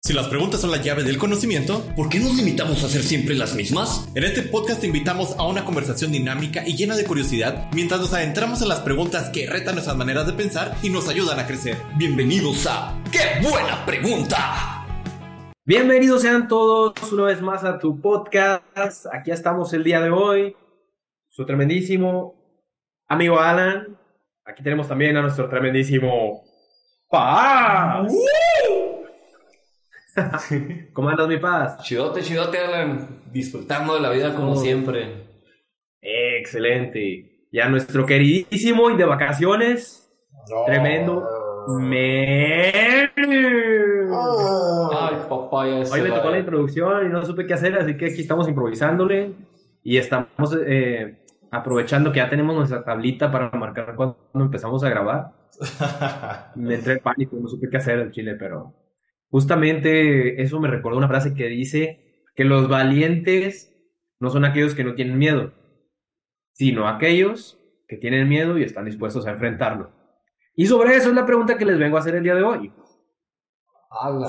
Si las preguntas son la llave del conocimiento, ¿Por qué nos limitamos a hacer siempre las mismas? en este podcast te invitamos a una conversación dinámica y llena de curiosidad mientras nos adentramos en las preguntas que retan nuestras maneras de pensar y nos ayudan a crecer. Bienvenidos a ¡Qué buena pregunta! Bienvenidos sean todos una vez más a tu podcast. Aquí estamos el día de hoy. Su tremendísimo amigo Alan. Aquí tenemos también a nuestro tremendísimo Paz. ¿Cómo andas, mi Paz? Chidote, chidote, Alan. Disfrutando de la vida como Oh. siempre. Excelente. Ya nuestro queridísimo y de vacaciones. Tremendo. Menú. Ay, papaya. Hoy me tocó la introducción y no supe qué hacer, así que aquí estamos improvisándole y estamos eh, aprovechando que ya tenemos nuestra tablita para marcar cuando empezamos a grabar. Me entré en pánico, no supe qué hacer en Chile, pero justamente eso me recordó una frase que dice que los valientes no son aquellos que no tienen miedo, sino aquellos que tienen miedo y están dispuestos a enfrentarlo. Y sobre eso es la pregunta que les vengo a hacer el día de hoy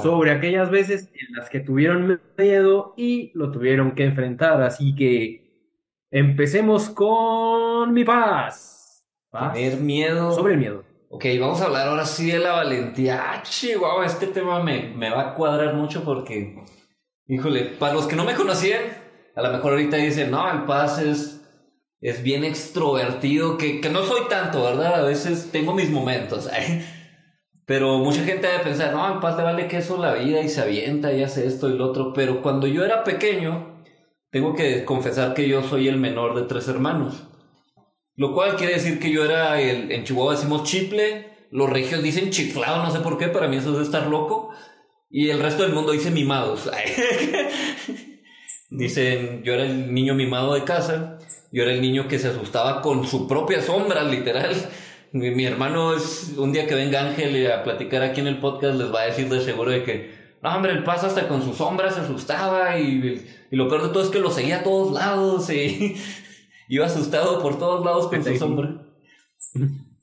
sobre aquellas veces en las que tuvieron miedo y lo tuvieron que enfrentar. Así que empecemos con mi paz. Paz. Tener miedo. Sobre el miedo. Ok, vamos a hablar ahora sí de la valentía. Ah, chihuahua, este tema me, me va a cuadrar mucho porque, híjole, para los que no me conocían, a lo mejor ahorita dicen, no, el Paz es, es bien extrovertido, que, que no soy tanto, ¿verdad? A veces tengo mis momentos. Pero mucha gente debe pensar, no, al Paz le vale queso la vida y se avienta y hace esto y lo otro. Pero cuando yo era pequeño, tengo que confesar que yo soy el menor de tres hermanos. Lo cual quiere decir que yo era el, en Chihuahua decimos chiple, los regios dicen chiflado, no sé por qué, para mí eso es estar loco. Y el resto del mundo dice mimados. Dicen, yo era el niño mimado de casa, yo era el niño que se asustaba con su propia sombra, literal. Mi, hermano es, un día que venga Ángel a platicar aquí en el podcast, les va a decir de seguro de que, no hombre, el paso hasta con su sombra se asustaba y, lo peor de todo es que lo seguía a todos lados iba asustado por todos lados con su sombra.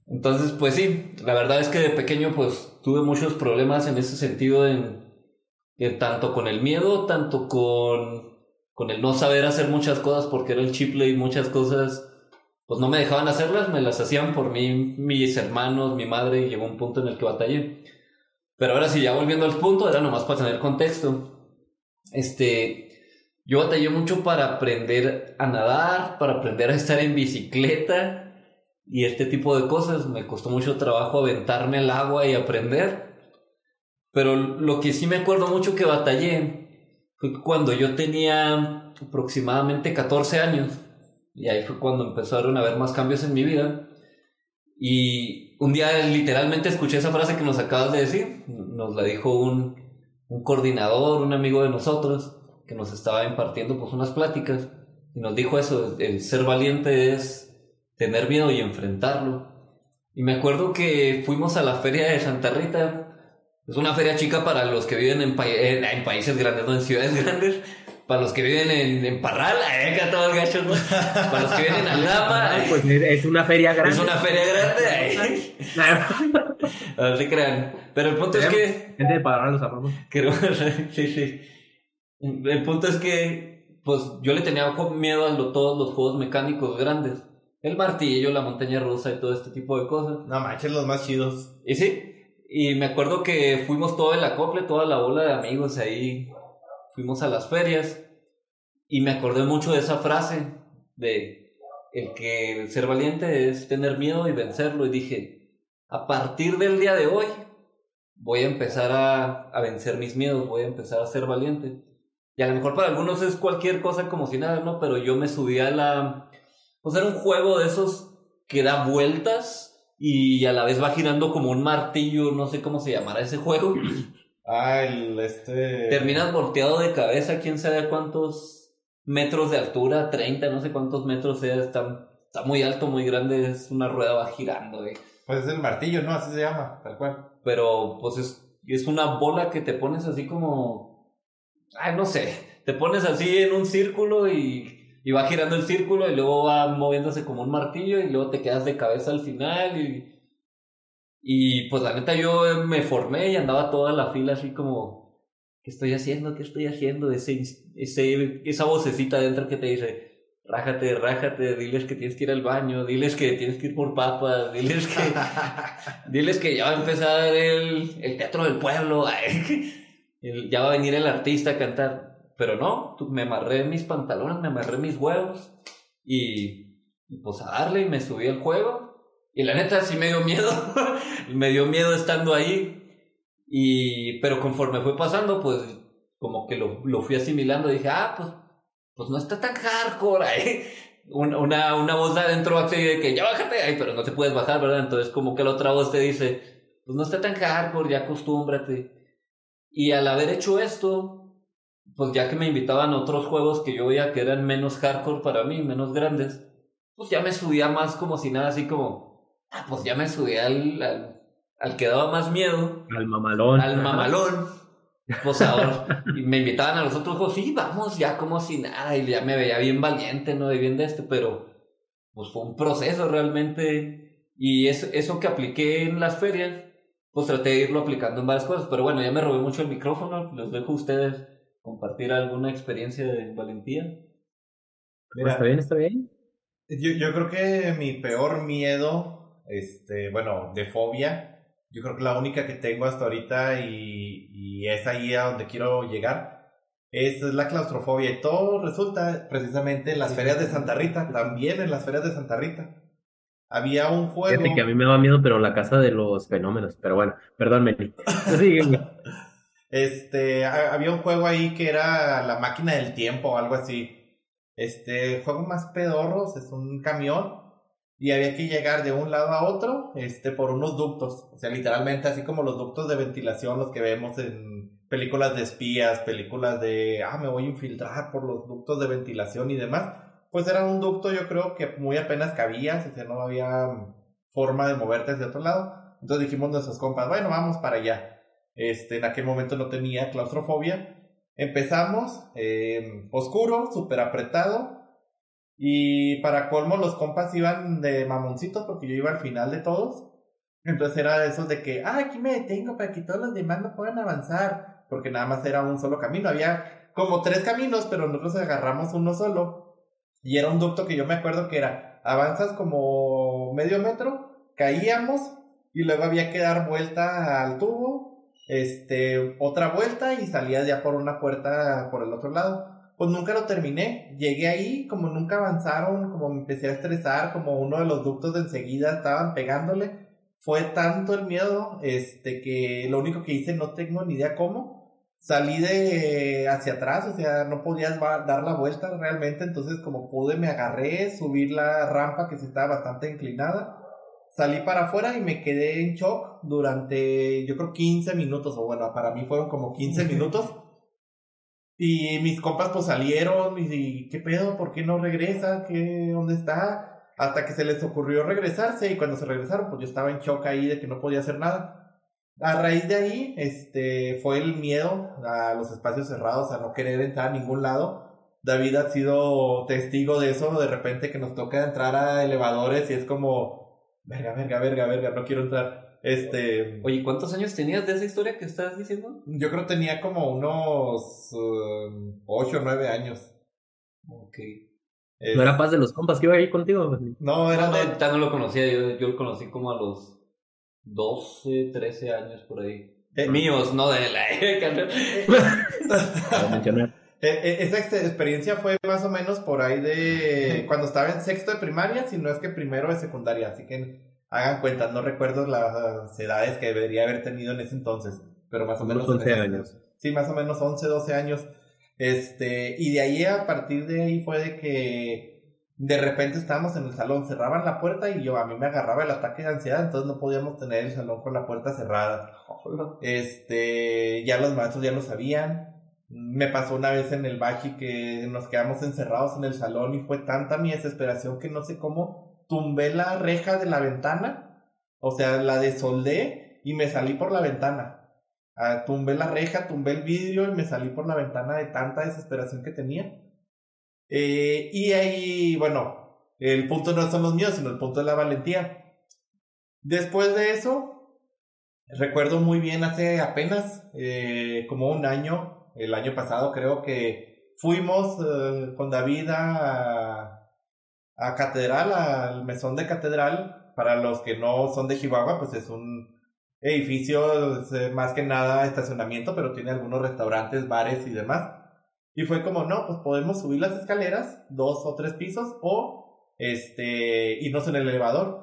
Entonces, pues sí, la verdad es que de pequeño pues tuve muchos problemas en ese sentido, en, en tanto con el miedo, tanto con, con el no saber hacer muchas cosas porque era el chiple y muchas cosas pues no me dejaban hacerlas, me las hacían por mí, mis hermanos, mi madre, y llegó un punto en el que batallé. Pero ahora sí, ya volviendo al punto, era nomás para tener contexto. Este, yo batallé mucho para aprender a nadar, para aprender a estar en bicicleta y este tipo de cosas. Me costó mucho trabajo aventarme al agua y aprender. Pero lo que sí me acuerdo mucho que batallé fue cuando yo tenía aproximadamente 14 años, y ahí fue cuando empezaron a haber más cambios en mi vida. Y un día literalmente escuché esa frase que nos acabas de decir. Nos la dijo un, un coordinador, un amigo de nosotros, que nos estaba impartiendo pues unas pláticas. Y nos dijo eso, el ser valiente es tener miedo y enfrentarlo. Y me acuerdo que fuimos a la feria de Santa Rita. Es una feria chica para los que viven en, pa- en, en países grandes, no en ciudades grandes. Para los que viven en, en Parral, ay, acá todos gachos, ¿no? Para los que viven en Aldama, Ay, ay, pues es una feria grande. es una feria grande. ay. No se crean. Pero el punto es que. Gente de Parral los amamos. Sí, sí. El punto es que, pues, yo le tenía miedo a lo- todos los juegos mecánicos grandes. El martillo, la montaña rusa y todo este tipo de cosas. No manches, los más chidos. Y sí, y me acuerdo que fuimos todo el acople, toda la bola de amigos ahí. Fuimos a las ferias. Y me acordé mucho de esa frase de el que ser valiente es tener miedo y vencerlo. Y dije, a partir del día de hoy, voy a empezar a, a vencer mis miedos, voy a empezar a ser valiente. Y a lo mejor para algunos es cualquier cosa como si nada, ¿no? Pero yo me subí a la... Pues era un juego de esos que da vueltas y a la vez va girando como un martillo, no sé cómo se llamará ese juego. Ah, el este. Terminas volteado de cabeza, quién sabe cuántos metros de altura, 30, no sé cuántos metros sea, está, está muy alto, muy grande, es una rueda va girando, eh. Pues es el martillo, ¿no? Así se llama, tal cual. pero pues es, es una bola que te pones así como, ay, no sé, te pones así en un círculo y, y va girando el círculo y luego va moviéndose como un martillo y luego te quedas de cabeza al final y, y pues la neta yo me formé y andaba toda la fila así como ¿qué estoy haciendo? ¿Qué estoy haciendo? Ese, ese, esa vocecita dentro que te dice, rájate, rájate, diles que tienes que ir al baño, diles que tienes que ir por papas, diles que, diles que ya va a empezar el, el teatro del pueblo, ya va a venir el artista a cantar. Pero no, me amarré mis pantalones, me amarré mis huevos y, pues a darle y me subí al juego. Y la neta sí me dio miedo, me dio miedo estando ahí. Y, pero conforme fue pasando, pues como que lo, lo fui asimilando, dije, ah, pues pues no está tan hardcore. Ay. Una, una, voz de adentro así de que ya bájate, pero no te puedes bajar, ¿verdad? Entonces como que la otra voz te dice, pues no está tan hardcore, ya acostúmbrate. Y al haber hecho esto, pues ya que me invitaban a otros juegos que yo veía que eran menos hardcore para mí, menos grandes, pues ya me subía más como si nada, así como, ah, pues ya me subía al, al, al que daba más miedo Al mamalón. al mamalón. Pues ahora, y me invitaban a los otros juegos, sí, vamos, ya como si nada, y ya me veía bien valiente, ¿no? Y bien de este, pero pues fue un proceso realmente, y eso, eso que apliqué en las ferias, pues traté de irlo aplicando en varias cosas, pero bueno, ya me robé mucho el micrófono, les dejo a ustedes compartir alguna experiencia de valentía. Pues está bien, está bien. Yo, yo creo que mi peor miedo, este, bueno, de fobia, yo creo que la única que tengo hasta ahorita y, y es ahí a donde quiero llegar, es, es la claustrofobia. Y todo resulta precisamente en las ferias de Santa Rita, también en las ferias de Santa Rita. Había un juego. Fíjate que a mí me da miedo, pero la casa de los fenómenos. Pero bueno, perdón, Meli. Este, ha- había un juego ahí que era la máquina del tiempo o algo así. Este, juego más pedorros, es un camión y había que llegar de un lado a otro, este, por unos ductos. O sea, literalmente así como los ductos de ventilación, los que vemos en películas de espías, películas de, ah, me voy a infiltrar por los ductos de ventilación y demás. Pues era un ducto, yo creo que muy apenas cabías, o no había forma de moverte hacia otro lado. Entonces dijimos nuestros compas, bueno, vamos para allá. Este, en aquel momento no tenía claustrofobia. Empezamos, eh, oscuro, súper apretado. Y para colmo, los compas iban de mamoncitos porque yo iba al final de todos. Entonces era de esos de que, ah, aquí me detengo para que todos los demás no puedan avanzar. Porque nada más era un solo camino. Había como tres caminos, pero nosotros agarramos uno solo. Y era un ducto que yo me acuerdo que era, avanzas como medio metro, caíamos y luego había que dar vuelta al tubo, este, otra vuelta y salías ya por una puerta por el otro lado. Pues nunca lo terminé. Llegué ahí, como nunca avanzaron, como me empecé a estresar, como uno de los ductos de enseguida estaban pegándole. Fue tanto el miedo, este, que lo único que hice no tengo ni idea cómo. Salí de hacia atrás, o sea, no podías dar la vuelta realmente, entonces como pude me agarré, subir la rampa que se estaba bastante inclinada salí para afuera y me quedé en shock durante, yo creo, 15 minutos, o bueno, para mí fueron como 15 minutos. Y mis compas pues salieron y, y, ¿qué pedo? ¿Por qué no regresa? ¿Qué, ¿Dónde está? Hasta que se les ocurrió regresarse y cuando se regresaron pues yo estaba en shock ahí de que no podía hacer nada. A raíz de ahí, este, fue el miedo a los espacios cerrados, a no querer entrar a ningún lado. David ha sido testigo de eso, de repente que nos toca entrar a elevadores y es como, verga, verga, verga, verga, no quiero entrar. Este, Oye, ¿cuántos años tenías de esa historia que estás diciendo? yo creo que tenía como unos 8 o 9 años. Ok. Es- No era paz de los compas que iba ahí contigo. No, era No, de... no, ya no lo conocía, yo, yo lo conocí como a los 12, 13 años por ahí. eh, Míos, no de la... Para mencionar. Eh, eh, esa ex- experiencia fue más o menos por ahí de cuando estaba en sexto de primaria, si no es que primero de secundaria, así que hagan cuenta, no recuerdo las edades que debería haber tenido en ese entonces, pero más o menos Unos en 11 ese- años. Sí, más o menos 11, 12 años. Este, y de ahí a partir de ahí fue de que de repente estábamos en el salón, cerraban la puerta y yo a mí me agarraba el ataque de ansiedad, entonces no podíamos tener el salón con la puerta cerrada. Este, ya los maestros ya lo sabían. Me pasó una vez en el Baji que nos quedamos encerrados en el salón y fue tanta mi desesperación que no sé cómo tumbé la reja de la ventana, o sea, la desoldé y me salí por la ventana. Ah, tumbé la reja, tumbé el vidrio y me salí por la ventana de tanta desesperación que tenía. Eh, y ahí, bueno, el punto no son los míos, sino el punto es la valentía. Después de eso, recuerdo muy bien hace apenas eh, como un año, el año pasado creo que fuimos eh, con David a, a Catedral, al mesón de Catedral. Para los que no son de Chihuahua, pues es un edificio, más que nada estacionamiento, pero tiene algunos restaurantes, bares y demás. Y fue como, no, pues podemos subir las escaleras, dos o tres pisos, o este, irnos en el elevador.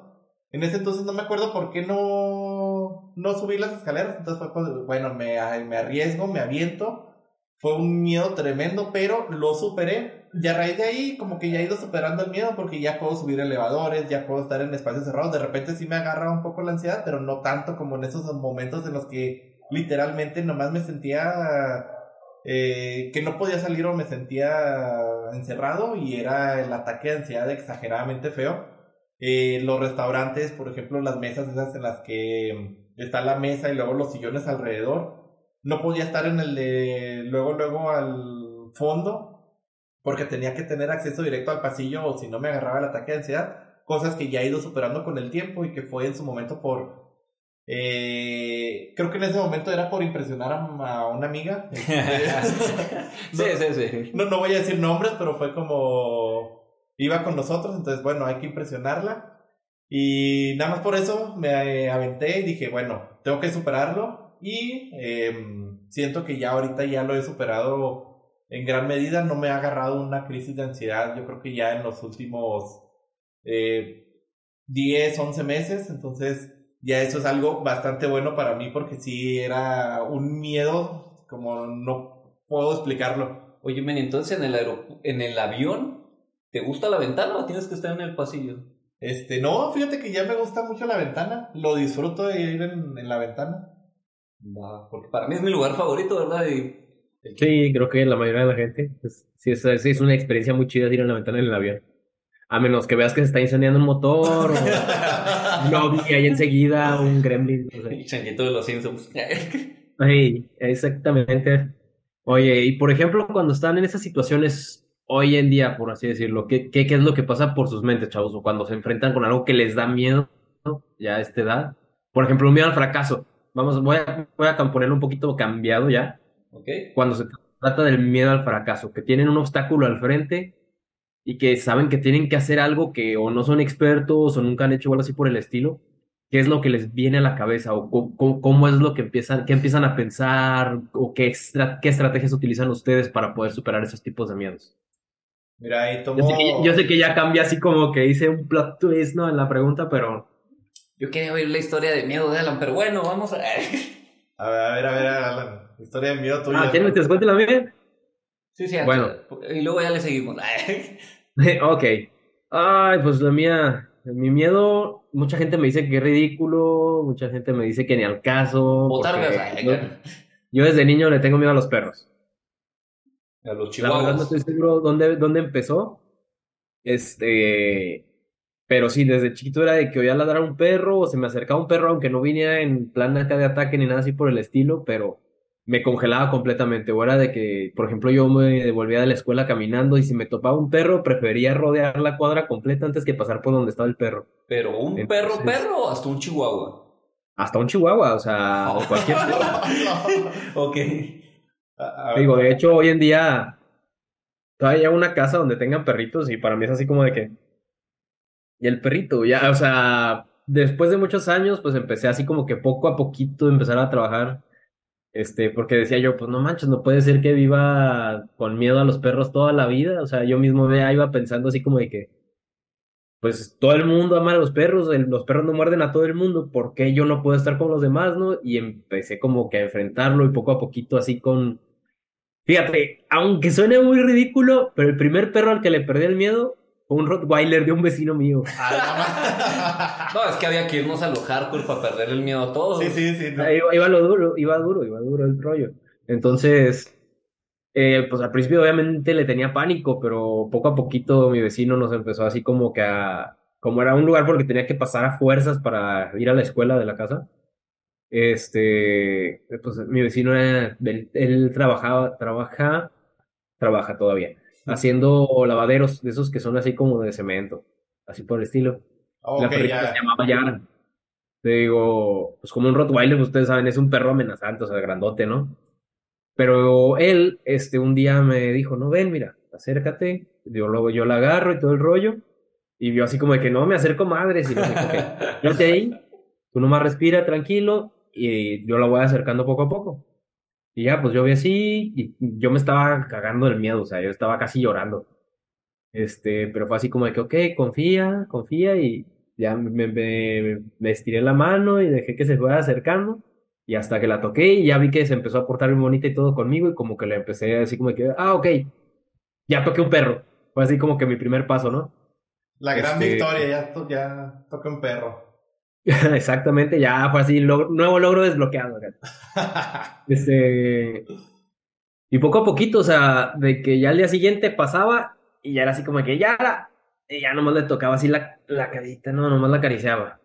En ese entonces no me acuerdo por qué no, no subí las escaleras. Entonces fue, cuando, bueno, me, me arriesgo, me aviento. Fue un miedo tremendo, pero lo superé. Y a raíz de ahí, como que ya he ido superando el miedo porque ya puedo subir elevadores, ya puedo estar en espacios cerrados. De repente sí me agarra un poco la ansiedad, pero no tanto como en esos momentos en los que literalmente nomás me sentía eh, que no podía salir o me sentía encerrado y era el ataque de ansiedad exageradamente feo. Eh, los restaurantes, por ejemplo, las mesas esas en las que está la mesa y luego los sillones alrededor. No podía estar en el de luego, luego al fondo porque tenía que tener acceso directo al pasillo o si no me agarraba el ataque de ansiedad. Cosas que ya he ido superando con el tiempo y que fue en su momento por eh, creo que en ese momento era por impresionar a, una amiga. sí, sí, sí. No, no voy a decir nombres, pero fue como iba con nosotros, entonces bueno, hay que impresionarla. Y nada más por eso me aventé y dije, bueno, tengo que superarlo. Y em, siento que ya ahorita ya lo he superado en gran medida. No me ha agarrado una crisis de ansiedad. Yo creo que ya en los últimos eh, 10, 11 meses. Entonces ya eso es algo bastante bueno para mí porque sí era un miedo como no puedo explicarlo. Oye, men, entonces en el, en el avión, ¿te gusta la ventana o tienes que estar en el pasillo? Este, no, fíjate que ya me gusta mucho la ventana, lo disfruto de ir en, la ventana. Va, porque para mí es mi lugar favorito, ¿verdad? Sí, creo que la mayoría de la gente, pues, sí, es, es una experiencia muy chida ir en la ventana en el avión. A menos que veas que se está incendiando un motor o no y ahí enseguida un gremlin. El changuito de los Simpsons. Sí, exactamente. Oye, y por ejemplo, cuando están en esas situaciones hoy en día, por así decirlo, ¿qué, qué, qué es lo que pasa por sus mentes, chavos? O cuando se enfrentan con algo que les da miedo ya a esta edad. Por ejemplo, un miedo al fracaso. Vamos, voy a, voy a ponerlo un poquito cambiado ya. Okay. Cuando se trata del miedo al fracaso, que tienen un obstáculo al frente y que saben que tienen que hacer algo que o no son expertos o nunca han hecho algo así por el estilo, ¿qué es lo que les viene a la cabeza o cómo, es lo que empiezan, qué empiezan a pensar o qué, qué estrategias utilizan ustedes para poder superar esos tipos de miedos? Mira, ahí tomo... yo, sé que, ya cambia así como que hice un plot twist, ¿no? En la pregunta, pero... Yo quería oír la historia de miedo de Alan, pero bueno, vamos a... a ver, a ver, a ver, Alan. Historia de miedo tuya. Ah, ¿quieres que te cuente la mía? Sí, sí. Bueno. Y luego ya le seguimos. ok. Ay, pues la mía, mi miedo, mucha gente me dice que es ridículo, mucha gente me dice que ni al caso. yo, desde niño le tengo miedo a los perros. A los chihuahuas. La no estoy seguro dónde, dónde empezó. Este, pero sí, desde chiquito era de que oía ladrar a un perro o se me acercaba un perro, aunque no viniera en plan acá de ataque ni nada así por el estilo, pero me congelaba completamente. O era de que, por ejemplo, yo me devolvía de la escuela caminando y si me topaba un perro, prefería rodear la cuadra completa antes que pasar por donde estaba el perro. Pero un perro, perro o hasta un chihuahua. Hasta un chihuahua, o sea, o cualquier ok. Digo, de hecho, hoy en día todavía hay una casa donde tengan perritos y para mí es así como de que. Y el perrito, ya, o sea, después de muchos años, pues empecé así como que poco a poquito empezar a trabajar este, porque decía yo, pues no manches, no puede ser que viva con miedo a los perros toda la vida. O sea, yo mismo me iba pensando así como de que, pues todo el mundo ama a los perros, los perros no muerden a todo el mundo, ¿por qué yo no puedo estar con los demás, no? Y empecé como que a enfrentarlo y poco a poquito así con... Fíjate, aunque suene muy ridículo, pero el primer perro al que le perdí el miedo un Rottweiler de un vecino mío. no, es que había que irnos a lo hardcore para perder el miedo a todos. Sí, sí, sí. Iba, lo duro, iba duro, iba duro el rollo. Entonces, eh, pues al principio obviamente le tenía pánico, pero poco a poquito mi vecino nos empezó así como que a... Como era un lugar porque tenía que pasar a fuerzas para ir a la escuela de la casa. Este, pues mi vecino era, él, él trabajaba, trabaja, trabaja todavía haciendo lavaderos de esos que son así como de cemento, así por el estilo. la perrita se llamaba Yara. Te digo, pues como un Rottweiler, ustedes saben, es un perro amenazante, o sea, grandote, ¿no? Pero él, este, un día me dijo, no, ven, mira, acércate. Yo luego yo la agarro y todo el rollo. Y vio así como de que no me acerco madres. Y le dije, ok, quédate ahí, tú nomás respira tranquilo y yo la voy acercando poco a poco. Y ya, pues yo vi así y yo me estaba cagando del miedo, o sea, yo estaba casi llorando. Este, pero fue así como de que, ok, confía, confía y ya me, me, me estiré la mano y dejé que se fuera acercando. Y hasta que la toqué y ya vi que se empezó a portar bien bonita y todo conmigo y como que le empecé así como que, ah, ok, ya toqué un perro. Fue así como que mi primer paso, ¿no? La gran Este- victoria, ya, to- ya toqué un perro. Exactamente, ya fue así, log- nuevo logro desbloqueado. Este, y poco a poquito, o sea, de que ya al día siguiente pasaba y ya era así como que ya la, y ya nomás le tocaba así la, la carita, no, nomás la acariciaba.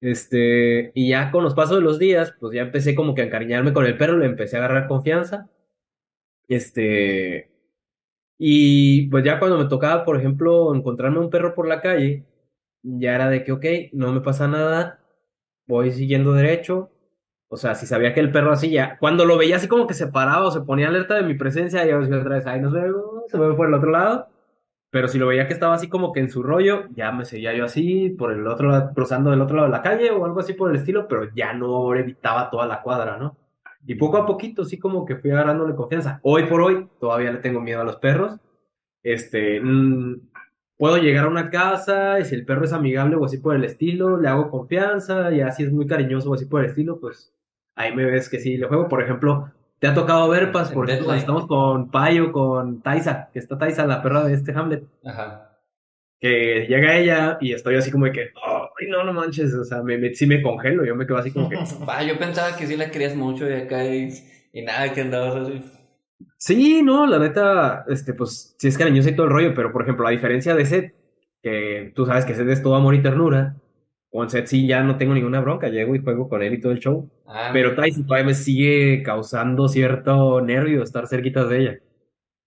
Este, y ya con los pasos de los días, pues ya empecé como que a encariñarme con el perro, le empecé a agarrar confianza. Este, y pues ya cuando me tocaba, por ejemplo, encontrarme un perro por la calle, ya era de que, ok, no me pasa nada, voy siguiendo derecho. O sea, si sabía que el perro así ya, cuando lo veía así como que se paraba o se ponía alerta de mi presencia, ya otra vez, ay, nos vemos, se mueve por el otro lado. Pero si lo veía que estaba así como que en su rollo, ya me seguía yo así, por el otro lado, cruzando del otro lado de la calle o algo así por el estilo, pero ya no evitaba toda la cuadra, ¿no? Y poco a poquito, sí como que fui agarrándole confianza. Hoy por hoy, todavía le tengo miedo a los perros. Este, mm, puedo llegar a una casa y si el perro es amigable o así por el estilo, le hago confianza y así es muy cariñoso o así por el estilo, pues ahí me ves que sí le juego. Por ejemplo, te ha tocado ver, Paz, por En ejemplo, cuando Deadline. estamos con Payo, con Taisa, que está Taisa, la perra de este Hamlet, Ajá. que llega ella y estoy así como de que, ay, no, no manches, o sea, me, me- sí me congelo, yo me quedo así como que, Ah, yo pensaba que sí la querías mucho y acá y, y nada, que andabas así. Sí, no, la neta, este, pues sí es cariñoso y todo el rollo, pero por ejemplo, a diferencia de Seth, que tú sabes que Seth es todo amor y ternura, con Seth sí ya no tengo ninguna bronca, llego y juego con él y todo el show, Ah, pero Tyson todavía me sigue causando cierto nervio estar cerquita de ella.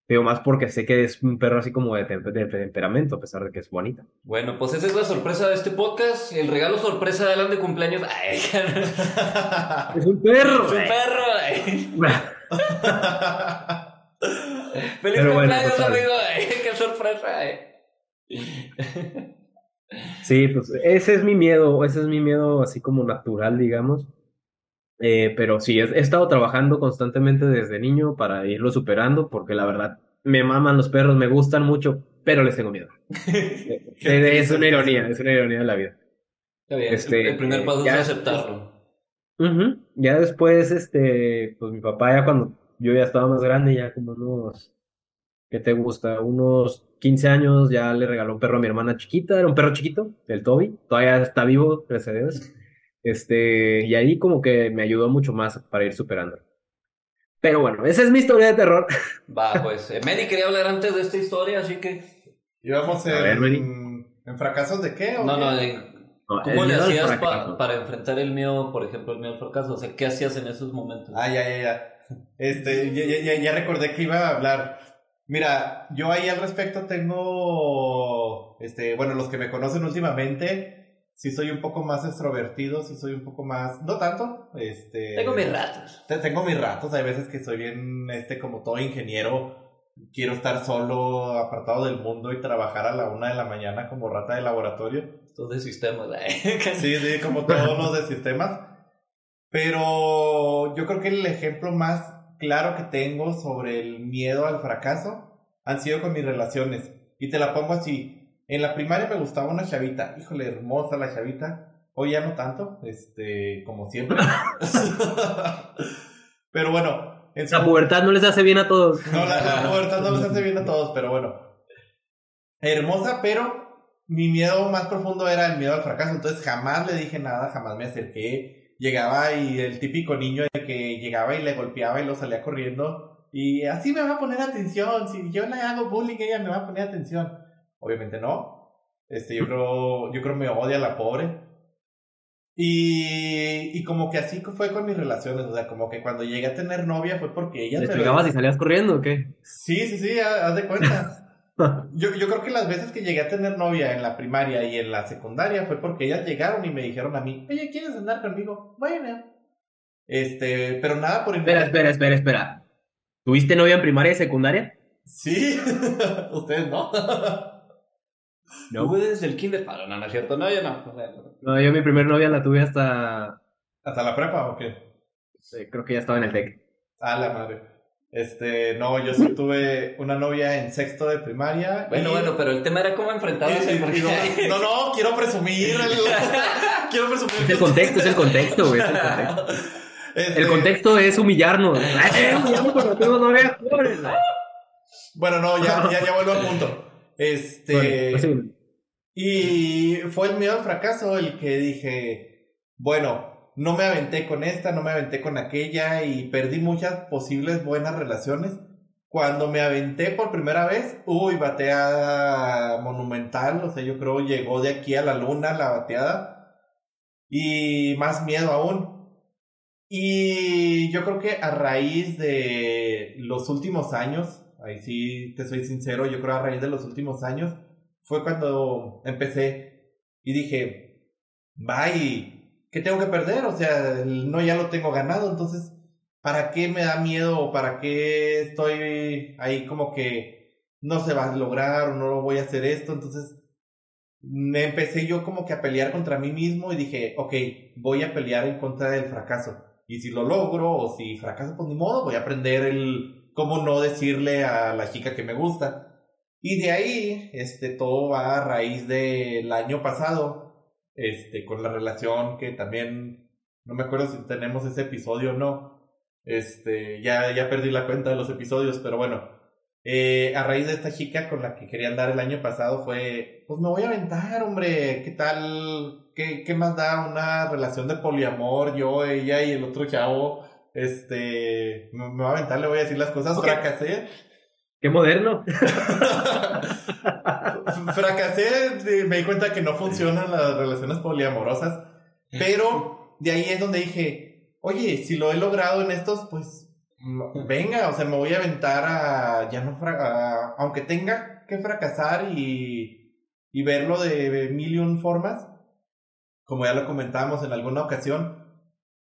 Pero más porque sé que es un perro así como de, tem- de temperamento, a pesar de que es bonita. Bueno, pues esa es la sorpresa de este podcast. El regalo sorpresa de Alan de cumpleaños. Ay, ¡Es un perro! ¡Es un perro! ¡Feliz Pero bueno, cumpleaños, total. amigo! Ay, ¡Qué sorpresa! ay. Sí, pues ese es mi miedo, ese es mi miedo así como natural, digamos. Eh, pero sí, he, he estado trabajando constantemente desde niño para irlo superando, porque la verdad me maman los perros, me gustan mucho, pero les tengo miedo. Eh, es una ironía, es una ironía de la vida. Está bien, Este, el primer eh, paso ya- es aceptarlo. Ujú. Ya después, este, pues mi papá ya cuando yo ya estaba más grande, ya como unos, ¿qué te gusta? Unos 15 años, ya le regaló un perro a mi hermana chiquita, era un perro chiquito, el Toby, todavía está vivo, gracias a Dios. Este, y ahí como que me ayudó mucho más para ir superando. Pero bueno, esa es mi historia de terror. Va, pues. eh, Manny quería hablar antes de esta historia, así que. Íbamos A ver, en, Mary. en fracasos de qué? o No, qué? no, de- No, ¿cómo le hacías pa- para enfrentar el miedo, por ejemplo, el miedo al fracaso? O sea, ¿qué hacías en esos momentos? Ah, ya, ya, ya. Este, ya, ya, ya, ya recordé que iba a hablar. Mira, yo ahí al respecto tengo, este, bueno, los que me conocen últimamente, sí soy un poco más extrovertido, sí soy un poco más, no tanto, este. Tengo mis ratos. te- Tengo mis ratos, hay veces que soy bien, este, como todo ingeniero, quiero estar solo, apartado del mundo y trabajar a la una de la mañana como rata de laboratorio. Estos de sistemas. ay. Sí, sí, como todos los de sistemas. Pero yo creo que el ejemplo más claro que tengo sobre el miedo al fracaso han sido con mis relaciones. Y te la pongo así. En la primaria me gustaba una chavita. Híjole, hermosa la chavita. Hoy ya no tanto, este, como siempre. pero bueno, en su La pubertad no les hace bien a todos. no, la, la pubertad no les hace bien a todos, pero bueno. Hermosa, pero mi miedo más profundo era el miedo al fracaso. Entonces jamás le dije nada, jamás me acerqué. Llegaba y el típico niño de que llegaba y le golpeaba y lo salía corriendo. Y así me va a poner atención. Si yo le hago bullying, ella me va a poner atención. Obviamente no. Este, yo creo, yo creo me odia la pobre. Y, y como que así fue con mis relaciones. O sea, como que cuando llegué a tener novia fue porque ella ¿Les me lo- pegabas y salías corriendo o qué? Sí, sí, sí, haz haz de cuenta. Yo, yo creo que las veces que llegué a tener novia en la primaria y en la secundaria fue porque ellas llegaron y me dijeron a mí, oye, ¿quieres andar conmigo? Bueno. Este, pero nada por Espera, espera, espera, espera. ¿Tuviste novia en primaria y secundaria? Sí, ustedes no. No. Tuve desde el kinder. Ah, no, no es cierto. No, yo no. No, yo mi primer novia la tuve hasta... ¿Hasta la prepa o qué? eh, creo que ya estaba en el TEC. Ah, la madre. Este, no, yo sí tuve una novia en sexto de primaria. Bueno, y- bueno, pero el tema era cómo enfrentarse. y- y- porque- y no, no, no, quiero presumir. el- quiero presumir. Es el contexto, es el contexto, güey. es el contexto. Este, El contexto es humillarnos. Bueno, no, ya, ya, ya vuelvo al punto. Este. Bueno, pues sí. Y fue el miedo al fracaso el que dije, bueno, no me aventé con esta, no me aventé con aquella y perdí muchas posibles buenas relaciones. Cuando me aventé por primera vez, uy, bateada monumental, o sea, yo creo llegó de aquí a la luna la bateada y más miedo aún. Y yo creo que a raíz de los últimos años, ahí sí te soy sincero, yo creo a raíz de los últimos años, fue cuando empecé y dije, bye, ¿qué tengo que perder? O sea, no ya lo tengo ganado, entonces, ¿para qué me da miedo o para qué estoy ahí como que no se va a lograr o no voy a hacer esto? Entonces, me empecé yo como que a pelear contra mí mismo y dije, ok, voy a pelear en contra del fracaso. Y si lo logro o si fracaso, pues ni modo, voy a aprender el cómo no decirle a la chica que me gusta. Y de ahí, este, todo va a raíz del año pasado, este, con la relación que también, no me acuerdo si tenemos ese episodio o no, este, ya, ya perdí la cuenta de los episodios, pero bueno, eh, a raíz de esta chica con la que quería andar el año pasado fue, pues me voy a aventar, hombre, ¿qué tal? ¿Qué, qué más da una relación de poliamor? Yo, ella y el otro chavo, este, me, me voy a aventar, le voy a decir las cosas, Ok. fracasé. Qué moderno. Fracasé, me di cuenta que no funcionan las relaciones poliamorosas, pero de ahí es donde dije, oye, si lo he logrado en estos, pues venga, o sea, me voy a aventar a, ya no, a- aunque tenga que fracasar y, y verlo de mil y un formas, como ya lo comentábamos en alguna ocasión,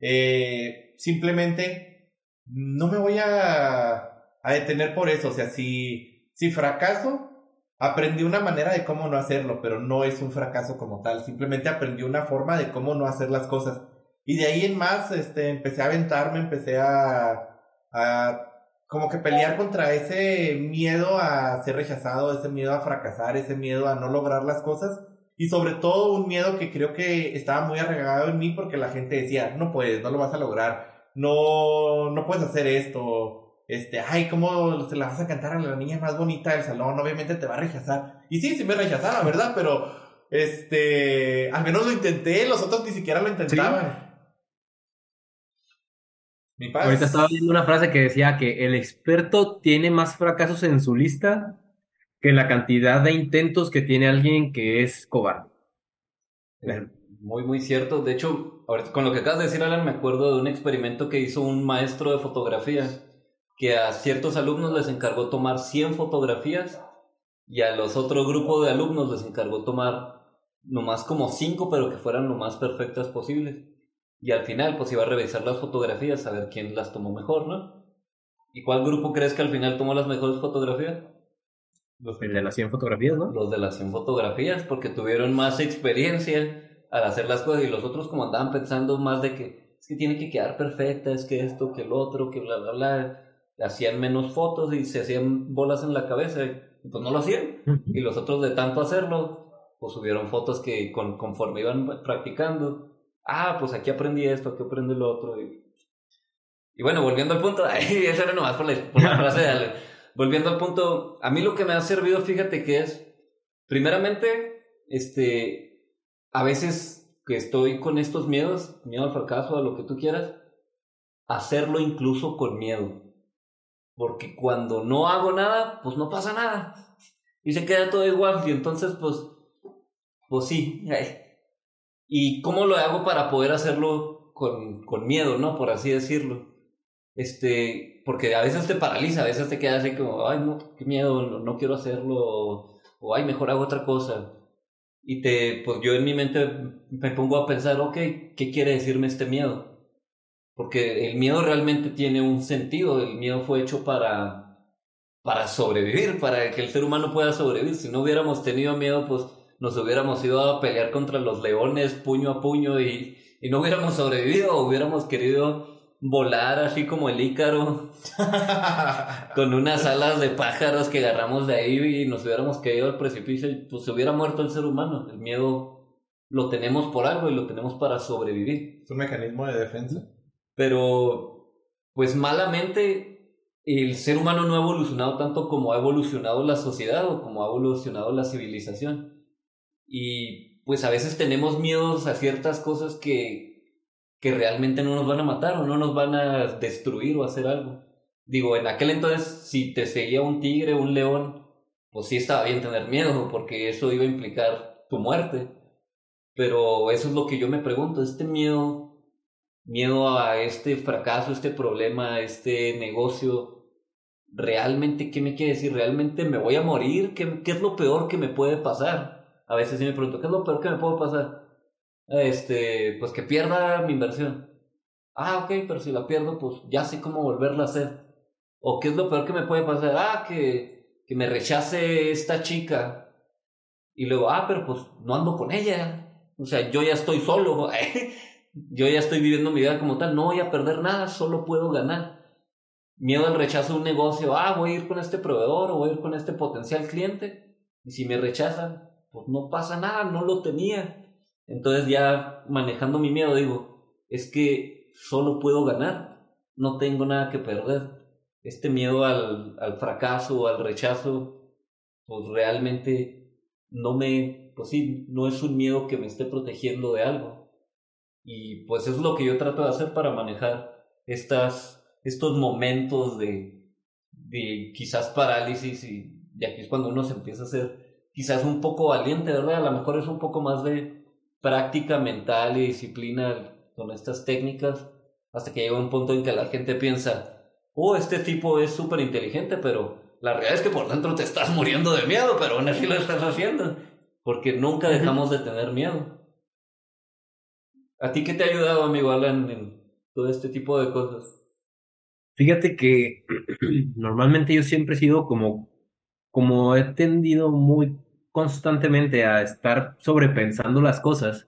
eh, simplemente no me voy a, a detener por eso, o sea, si, si fracaso, aprendí una manera de cómo no hacerlo, pero no es un fracaso como tal. Simplemente aprendí una forma de cómo no hacer las cosas. Y de ahí en más, este, empecé a aventarme, empecé a, a como que pelear contra ese miedo a ser rechazado, ese miedo a fracasar, ese miedo a no lograr las cosas. Y sobre todo un miedo que creo que estaba muy arraigado en mí porque la gente decía, no puedes, no lo vas a lograr, no, no puedes hacer esto, este, ay, ¿cómo se la vas a cantar a la niña más bonita del salón? Obviamente te va a rechazar. Y sí, sí me rechazaba, ¿verdad? Pero, este, al menos lo intenté, los otros ni siquiera lo intentaban. Mi paz. Ahorita estaba viendo una frase que decía que el experto tiene más fracasos en su lista que la cantidad de intentos que tiene alguien que es cobarde. Muy, muy cierto. De hecho, con lo que acabas de decir, Alan, me acuerdo de un experimento que hizo un maestro de fotografía, que a ciertos alumnos les encargó tomar 100 fotografías y a los otros grupos de alumnos les encargó tomar nomás como 5, pero que fueran lo más perfectas posibles. Y al final, pues iba a revisar las fotografías, a ver quién las tomó mejor, ¿no? ¿Y cuál grupo crees que al final tomó las mejores fotografías? El de las 100 fotografías, ¿no? Los de las 100 fotografías, porque tuvieron más experiencia al hacer las cosas y los otros como andaban pensando más de que es que tiene que quedar perfecta, es que esto, que el otro, que bla, bla, bla. Hacían menos fotos y se hacían bolas en la cabeza pues no lo hacían. Y los otros de tanto hacerlo, pues subieron fotos que con, conforme iban practicando, ah, pues aquí aprendí esto, aquí aprendí lo otro. Y, y bueno, volviendo al punto, ay, eso era nomás por la, por la frase de Ale. Volviendo al punto, a mí lo que me ha servido, fíjate que es, primeramente, este, a veces que estoy con estos miedos, miedo al fracaso, a lo que tú quieras, hacerlo incluso con miedo. Porque cuando no hago nada, pues no pasa nada. Y se queda todo igual. Y entonces, pues, pues sí. ¿Y cómo lo hago para poder hacerlo con, con miedo, no? Por así decirlo. Este, porque a veces te paraliza, a veces te quedas así como, ay, no, qué miedo, no, no quiero hacerlo, o, ay, mejor hago otra cosa. Y te, pues yo en mi mente me pongo a pensar, ok, ¿qué quiere decirme este miedo? Porque el miedo realmente tiene un sentido, el miedo fue hecho para, para sobrevivir, para que el ser humano pueda sobrevivir. Si no hubiéramos tenido miedo, pues nos hubiéramos ido a pelear contra los leones puño a puño y, y no hubiéramos sobrevivido, hubiéramos querido volar así como el Ícaro, con unas alas de pájaros que agarramos de ahí y nos hubiéramos caído al precipicio y pues se hubiera muerto el ser humano. El miedo lo tenemos por algo y lo tenemos para sobrevivir. Es un mecanismo de defensa. Pero, pues malamente, el ser humano no ha evolucionado tanto como ha evolucionado la sociedad o como ha evolucionado la civilización. Y pues a veces tenemos miedos a ciertas cosas que que realmente no nos van a matar o no nos van a destruir o hacer algo. Digo, en aquel entonces, si te seguía un tigre, un león, pues sí estaba bien tener miedo, porque eso iba a implicar tu muerte. Pero eso es lo que yo me pregunto, este miedo, miedo a este fracaso, este problema, este negocio, ¿realmente qué me quiere decir? ¿Realmente me voy a morir? ¿Qué, qué es lo peor que me puede pasar? A veces sí me pregunto, ¿qué es lo peor que me puede pasar? Este, pues que pierda mi inversión. Ah, ok, pero si la pierdo, pues ya sé cómo volverla a hacer. O qué es lo peor que me puede pasar. Ah, que, que me rechace esta chica. Y luego, ah, pero pues no ando con ella. O sea, yo ya estoy solo. yo ya estoy viviendo mi vida como tal. No voy a perder nada, solo puedo ganar. Miedo al rechazo de un negocio. Ah, voy a ir con este proveedor o voy a ir con este potencial cliente. Y si me rechazan, pues no pasa nada, no lo tenía. Entonces ya manejando mi miedo digo, es que solo puedo ganar, no tengo nada que perder. Este miedo al, al fracaso al rechazo, pues realmente no me, pues sí, no es un miedo que me esté protegiendo de algo. Y pues es lo que yo trato de hacer para manejar estas, estos momentos de, de quizás parálisis y, y aquí es cuando uno se empieza a ser quizás un poco valiente, ¿verdad? A lo mejor es un poco más de práctica mental y disciplina con estas técnicas hasta que llega un punto en que la gente piensa, oh, este tipo es súper inteligente, pero la realidad es que por dentro te estás muriendo de miedo, pero aún así lo estás haciendo, porque nunca dejamos de tener miedo. ¿A ti qué te ha ayudado, amigo Alan, en todo este tipo de cosas? Fíjate que normalmente yo siempre he sido como, como he tendido muy constantemente a estar sobrepensando las cosas,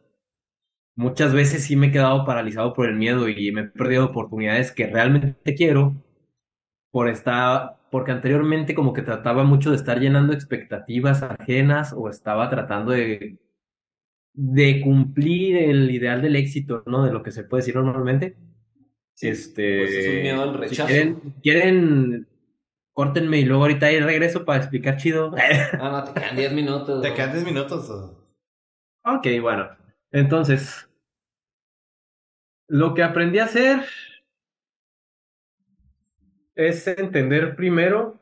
muchas veces sí me he quedado paralizado por el miedo y me he perdido oportunidades que realmente quiero por estar, porque anteriormente como que trataba mucho de estar llenando expectativas ajenas o estaba tratando de, de cumplir el ideal del éxito, ¿no? De lo que se puede decir normalmente. este, pues es un miedo al rechazo. quieren Córtenme y luego ahorita hay regreso para explicar chido. Ah, no, te quedan 10 minutos. Te quedan 10 minutos. Ok, bueno. Entonces, lo que aprendí a hacer es entender primero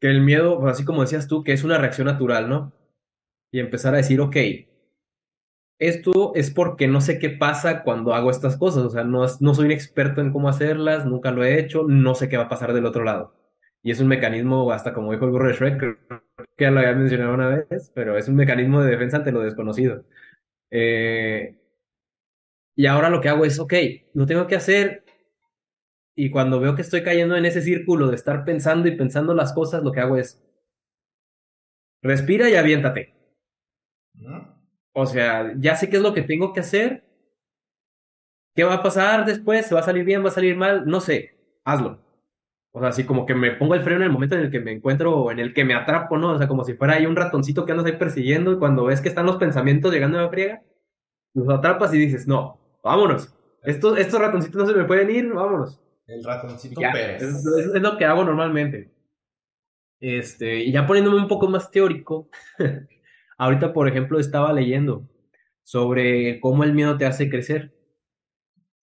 que el miedo, así como decías tú, que es una reacción natural, ¿no? Y empezar a decir, ok, esto es porque no sé qué pasa cuando hago estas cosas, o sea, no, no soy un experto en cómo hacerlas, nunca lo he hecho, no sé qué va a pasar del otro lado. Y es un mecanismo, hasta como dijo el burro de Shrek, que lo había mencionado una vez, pero es un mecanismo de defensa ante lo desconocido. Eh, y ahora lo que hago es, ok, lo tengo que hacer. Y cuando veo que estoy cayendo en ese círculo de estar pensando y pensando las cosas, lo que hago es, respira y aviéntate. O sea, ya sé qué es lo que tengo que hacer. ¿Qué va a pasar después? ¿Se va a salir bien? ¿Va a salir mal? No sé. Hazlo. O sea, así como que me pongo el freno en el momento en el que me encuentro o en el que me atrapo, ¿no? O sea, como si fuera ahí un ratoncito que andas ahí persiguiendo y cuando ves que están los pensamientos llegando a la friega, los atrapas y dices, no, vámonos. Estos, estos ratoncitos no se me pueden ir, vámonos. El ratoncito Pérez. Es, es, lo que hago normalmente. Este, y ya poniéndome un poco más teórico, Ahorita, por ejemplo, estaba leyendo sobre cómo el miedo te hace crecer.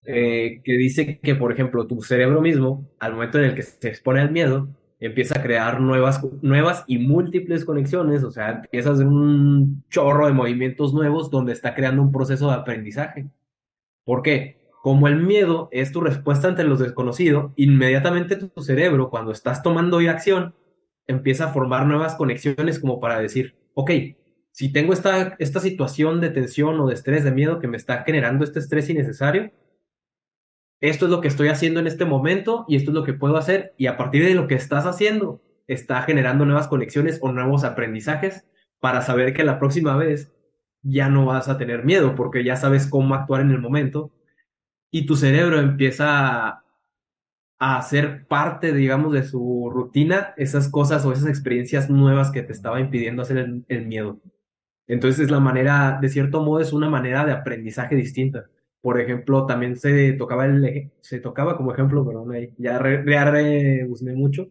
Eh, que dice que, por ejemplo, tu cerebro mismo, al momento en el que se expone al miedo, empieza a crear nuevas, nuevas y múltiples conexiones, o sea, empiezas en un chorro de movimientos nuevos donde está creando un proceso de aprendizaje. ¿Por qué? Como el miedo es tu respuesta ante lo desconocido, inmediatamente tu cerebro, cuando estás tomando acción, empieza a formar nuevas conexiones como para decir, ok, si tengo esta, esta situación de tensión o de estrés, de miedo que me está generando este estrés innecesario, esto es lo que estoy haciendo en este momento y esto es lo que puedo hacer y a partir de lo que estás haciendo, está generando nuevas conexiones o nuevos aprendizajes para saber que la próxima vez ya no vas a tener miedo porque ya sabes cómo actuar en el momento y tu cerebro empieza a, hacer parte, digamos, de su rutina esas cosas o esas experiencias nuevas que te estaba impidiendo hacer el, el miedo. Entonces es la manera, de cierto modo, es una manera de aprendizaje distinta. Por ejemplo, también se tocaba el, se tocaba como ejemplo, perdón, ya re, mucho,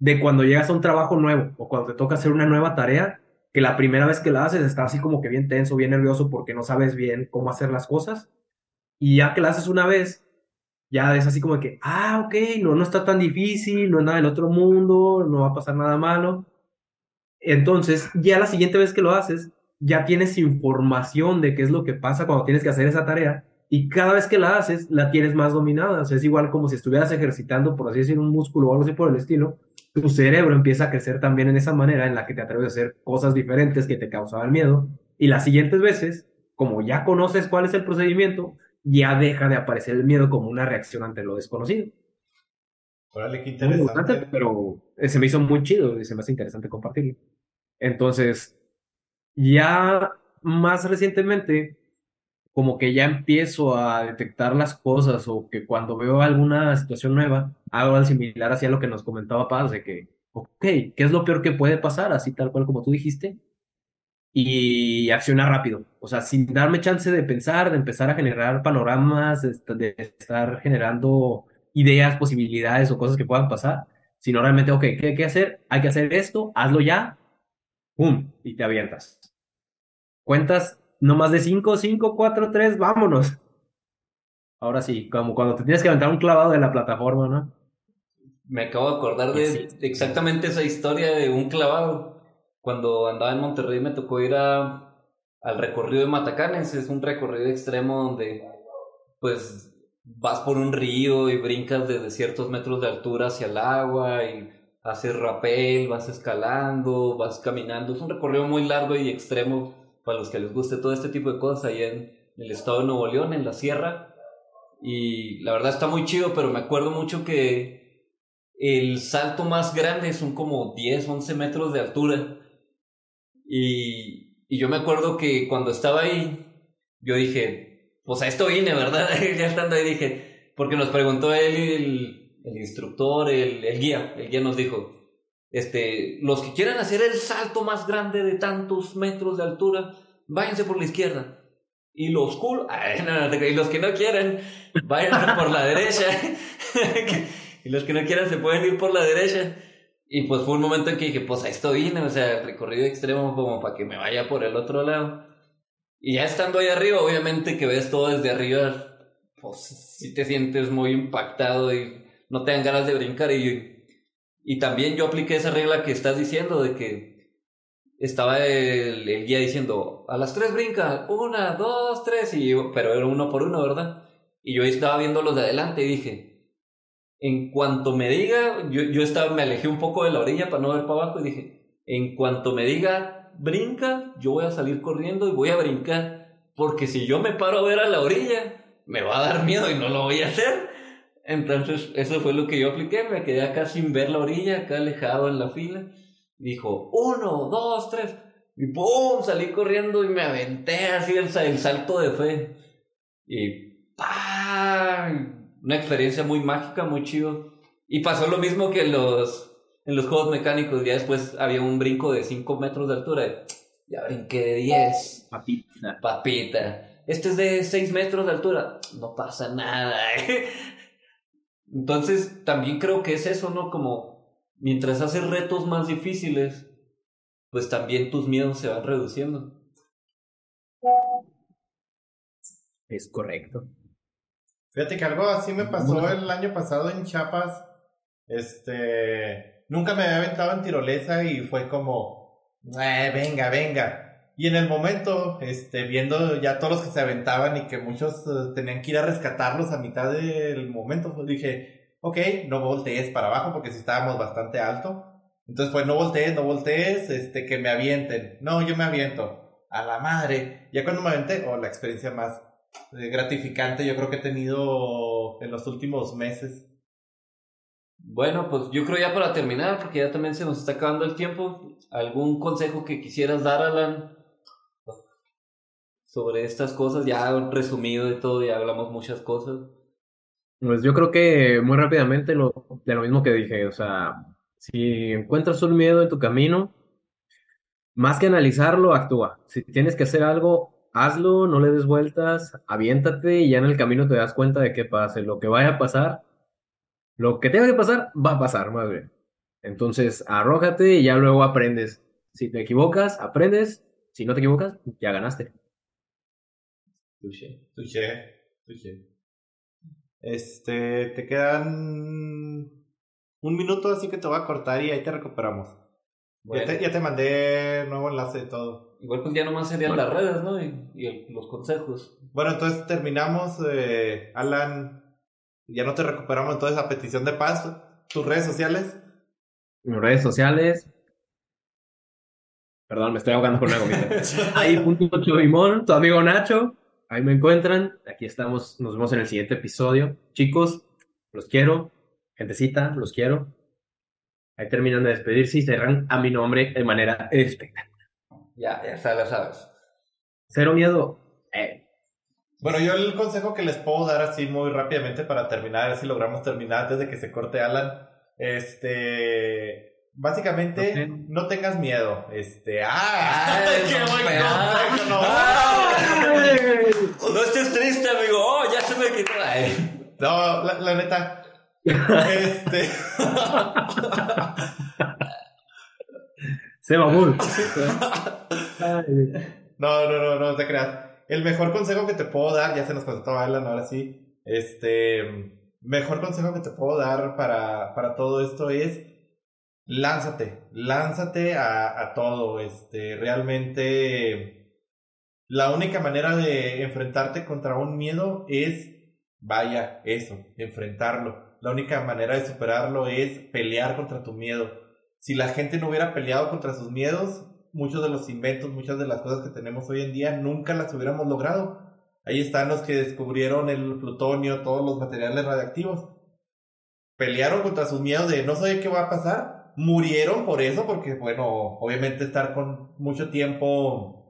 de cuando llegas a un trabajo nuevo o cuando te toca hacer una nueva tarea, que la primera vez que la haces estás así como que bien tenso, bien nervioso porque no sabes bien cómo hacer las cosas. Y ya que la haces una vez, ya es así como que, ah, ok, no, no está tan difícil, no es nada del otro mundo, no va a pasar nada malo. Entonces, ya la siguiente vez que lo haces, ya tienes información de qué es lo que pasa cuando tienes que hacer esa tarea y cada vez que la haces, la tienes más dominada. O sea, es igual como si estuvieras ejercitando, por así decir, un músculo o algo así por el estilo. Tu cerebro empieza a crecer también en esa manera en la que te atreves a hacer cosas diferentes que te causaban miedo. Y las siguientes veces, como ya conoces cuál es el procedimiento, ya deja de aparecer el miedo como una reacción ante lo desconocido. Órale, qué interesante. pero se me hizo muy chido y se me hace interesante compartirlo. Entonces, ya más recientemente, como que ya empiezo a detectar las cosas o que cuando veo alguna situación nueva, hago algo similar hacia lo que nos comentaba Paz, de que, ok, ¿qué es lo peor que puede pasar? Así tal cual como tú dijiste. Y accionar rápido, o sea, sin darme chance de pensar, de empezar a generar panoramas, de, estar generando ideas, posibilidades o cosas que puedan pasar, sino realmente, ok, ¿qué hay que hacer? Hay que hacer esto, hazlo ya, ¡pum! Y te avientas. Cuentas no más de 5, 5, 4, 3, vámonos. Ahora sí, como cuando te tienes que aventar un clavado de la plataforma, ¿no? Me acabo de acordar de exactamente esa historia de un clavado. Cuando andaba en Monterrey me tocó ir a, al recorrido de Matacanes. Es un recorrido extremo donde pues vas por un río y brincas desde ciertos metros de altura hacia el agua y haces rapel, vas escalando, vas caminando. Es un recorrido muy largo y extremo para los que les guste todo este tipo de cosas ahí en el estado de Nuevo León, en la sierra. Y la verdad está muy chido, pero me acuerdo mucho que el salto más grande son como 10, 11 metros de altura. Y, y yo me acuerdo que cuando estaba ahí, yo dije, pues a esto vine, ¿verdad? ya estando ahí dije, porque nos preguntó él, el, el instructor, el, el guía, el guía nos dijo, este, los que quieran hacer el salto más grande de tantos metros de altura, váyanse por la izquierda. Y los cool, y los que no quieran, váyanse por la derecha. y los que no quieran se pueden ir por la derecha. Y pues fue un momento en que dije, pues a esto vine, o sea, recorrido extremo como para que me vaya por el otro lado. Y ya estando ahí arriba, obviamente que ves todo desde arriba, pues si te sientes muy impactado y no te dan ganas de brincar. Y y también yo apliqué esa regla que estás diciendo de que estaba el, guía diciendo, a las tres brinca, una, dos, tres, y pero era uno por uno, ¿verdad? Y yo estaba viendo los de adelante y dije, en cuanto me diga, yo, yo estaba, me alejé un poco de la orilla para no ver para abajo y dije, en cuanto me diga, brinca, yo voy a salir corriendo y voy a brincar, porque si yo me paro a ver a la orilla, me va a dar miedo y no lo voy a hacer. Entonces, eso fue lo que yo apliqué. Me quedé acá sin ver la orilla, acá alejado en la fila. Dijo, uno, dos, tres. Y ¡pum! Salí corriendo y me aventé así el, el salto de fe. Y ¡pam! Una experiencia muy mágica, muy chido. Y pasó lo mismo que en los, en los juegos mecánicos. Ya después había un brinco de 5 metros de altura. Ya brinqué de 10. Papita. Papita. Este es de 6 metros de altura. No pasa nada. ¿eh? Entonces, también creo que es eso, ¿no? Como mientras haces retos más difíciles, pues también tus miedos se van reduciendo. Es correcto. Fíjate que algo así me pasó el año pasado en Chiapas. Este, nunca me había aventado en tirolesa y fue como, eh, venga, venga. Y en el momento, este, viendo ya todos los que se aventaban y que muchos eh, tenían que ir a rescatarlos a mitad del momento, pues dije, ok, no voltees para abajo porque si estábamos bastante alto. Entonces fue, no voltees, no voltees, este, que me avienten. No, yo me aviento. A la madre. Ya cuando me aventé, oh, la experiencia más eh, gratificante yo creo que he tenido en los últimos meses. Bueno, pues yo creo ya para terminar, porque ya también se nos está acabando el tiempo, ¿algún consejo que quisieras dar, Alan? Sobre estas cosas, ya resumido de todo, ya hablamos muchas cosas. Pues yo creo que muy rápidamente lo, de lo mismo que dije, o sea, si encuentras un miedo en tu camino, más que analizarlo, actúa. Si tienes que hacer algo, hazlo, no le des vueltas, aviéntate y ya en el camino te das cuenta de que pase lo que vaya a pasar, lo que tenga que pasar, va a pasar, más bien. Entonces, arrójate y ya luego aprendes. Si te equivocas, aprendes. Si no te equivocas, ya ganaste. Touché. Touché. Touché. Este, te quedan un minuto, así que te voy a cortar y ahí te recuperamos. Ya, te, ya, te, mandé nuevo enlace de todo. Igual pues ya nomás serían las redes, ¿no? Y, y los consejos. Bueno, entonces terminamos. Eh, Alan, ya no te recuperamos entonces a petición de paz. ¿Tus redes sociales? Mis redes sociales. Perdón, me estoy ahogando con una gomita. Ahí punto Chovimón, tu amigo Nacho. Ahí me encuentran. Aquí estamos. Nos vemos en el siguiente episodio. Chicos, los quiero. Gentecita, los quiero. Ahí terminan de despedirse y cerran a mi nombre de manera espectacular. Ya, ya sabes, sabes. Cero miedo. Eh. Bueno, yo el consejo que les puedo dar así muy rápidamente para terminar, a ver si logramos terminar antes de que se corte Alan. Este. Básicamente, okay. no tengas miedo. Este. ¡Ah! Ay, ¡Qué buen consejo! No. Ay. no estés triste, amigo. Oh, ya se me quitó. Ay. No, la, la neta. este. Se va muy. No, no, no, no te creas. El mejor consejo que te puedo dar, ya se nos contó Alan, ahora sí. Este. Mejor consejo que te puedo dar para, para todo esto es. Lánzate, lánzate a, todo. Este, realmente. La única manera de enfrentarte contra un miedo es, vaya, eso, enfrentarlo. La única manera de superarlo es pelear contra tu miedo. Si la gente no hubiera peleado contra sus miedos, muchos de los inventos, muchas de las cosas que tenemos hoy en día, nunca las hubiéramos logrado. Ahí están los que descubrieron el plutonio, todos los materiales radiactivos. Pelearon contra sus miedos de no saber qué va a pasar. Murieron por eso, porque, bueno, obviamente estar con mucho tiempo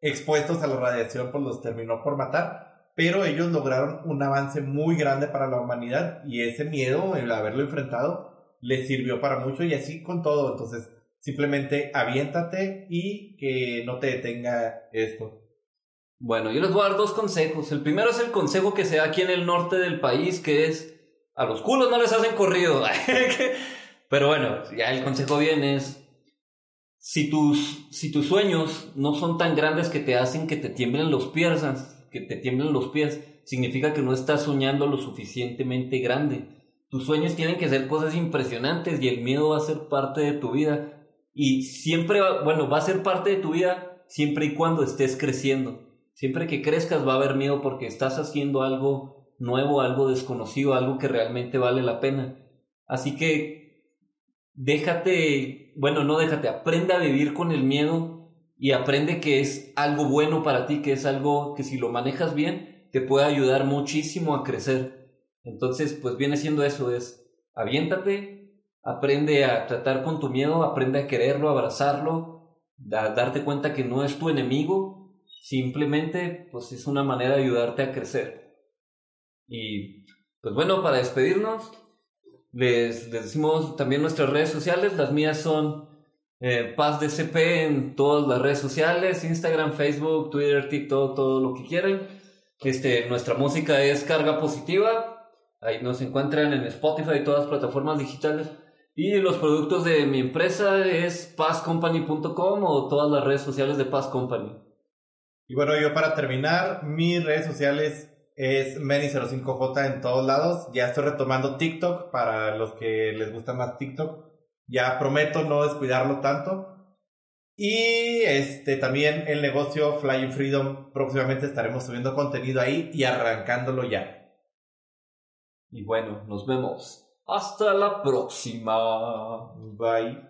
expuestos a la radiación, pues los terminó por matar. Pero ellos lograron un avance muy grande para la humanidad y ese miedo, el haberlo enfrentado, les sirvió para mucho y así con todo. Entonces, simplemente aviéntate y que no te detenga esto. Bueno, yo les voy a dar dos consejos. El primero es el consejo que se da aquí en el norte del país, que es a los culos no les hacen corrido. Pero bueno, ya el consejo viene es si tus, si tus sueños no son tan grandes que te hacen que te tiemblen los pies, que te tiemblen los pies, significa que no estás soñando lo suficientemente grande. Tus sueños tienen que ser cosas impresionantes y el miedo va a ser parte de tu vida. Y siempre, bueno, va a ser parte de tu vida siempre y cuando estés creciendo. Siempre que crezcas va a haber miedo porque estás haciendo algo nuevo, algo desconocido, algo que realmente vale la pena. Así que déjate, bueno, no déjate, aprende a vivir con el miedo y aprende que es algo bueno para ti, que es algo que si lo manejas bien te puede ayudar muchísimo a crecer. Entonces, pues viene siendo eso, es aviéntate, aprende a tratar con tu miedo, aprende a quererlo, abrazarlo, a darte cuenta que no es tu enemigo, simplemente pues es una manera de ayudarte a crecer. Y pues bueno, para despedirnos, les, decimos también nuestras redes sociales, las mías son eh, Paz en todas las redes sociales, Instagram, Facebook, Twitter, TikTok, todo lo que quieran. Este, nuestra música es Carga Positiva, ahí nos encuentran en Spotify y todas las plataformas digitales. Y los productos de mi empresa es pazcompany.com o todas las redes sociales de Paz Company. Y bueno, yo para terminar, mis redes sociales es Meni05J en todos lados. Ya estoy retomando TikTok para los que les gusta más TikTok. Ya prometo no descuidarlo tanto. Y este también el negocio Flying Freedom. Próximamente estaremos subiendo contenido ahí y arrancándolo ya. Y bueno, nos vemos. Hasta la próxima. Bye.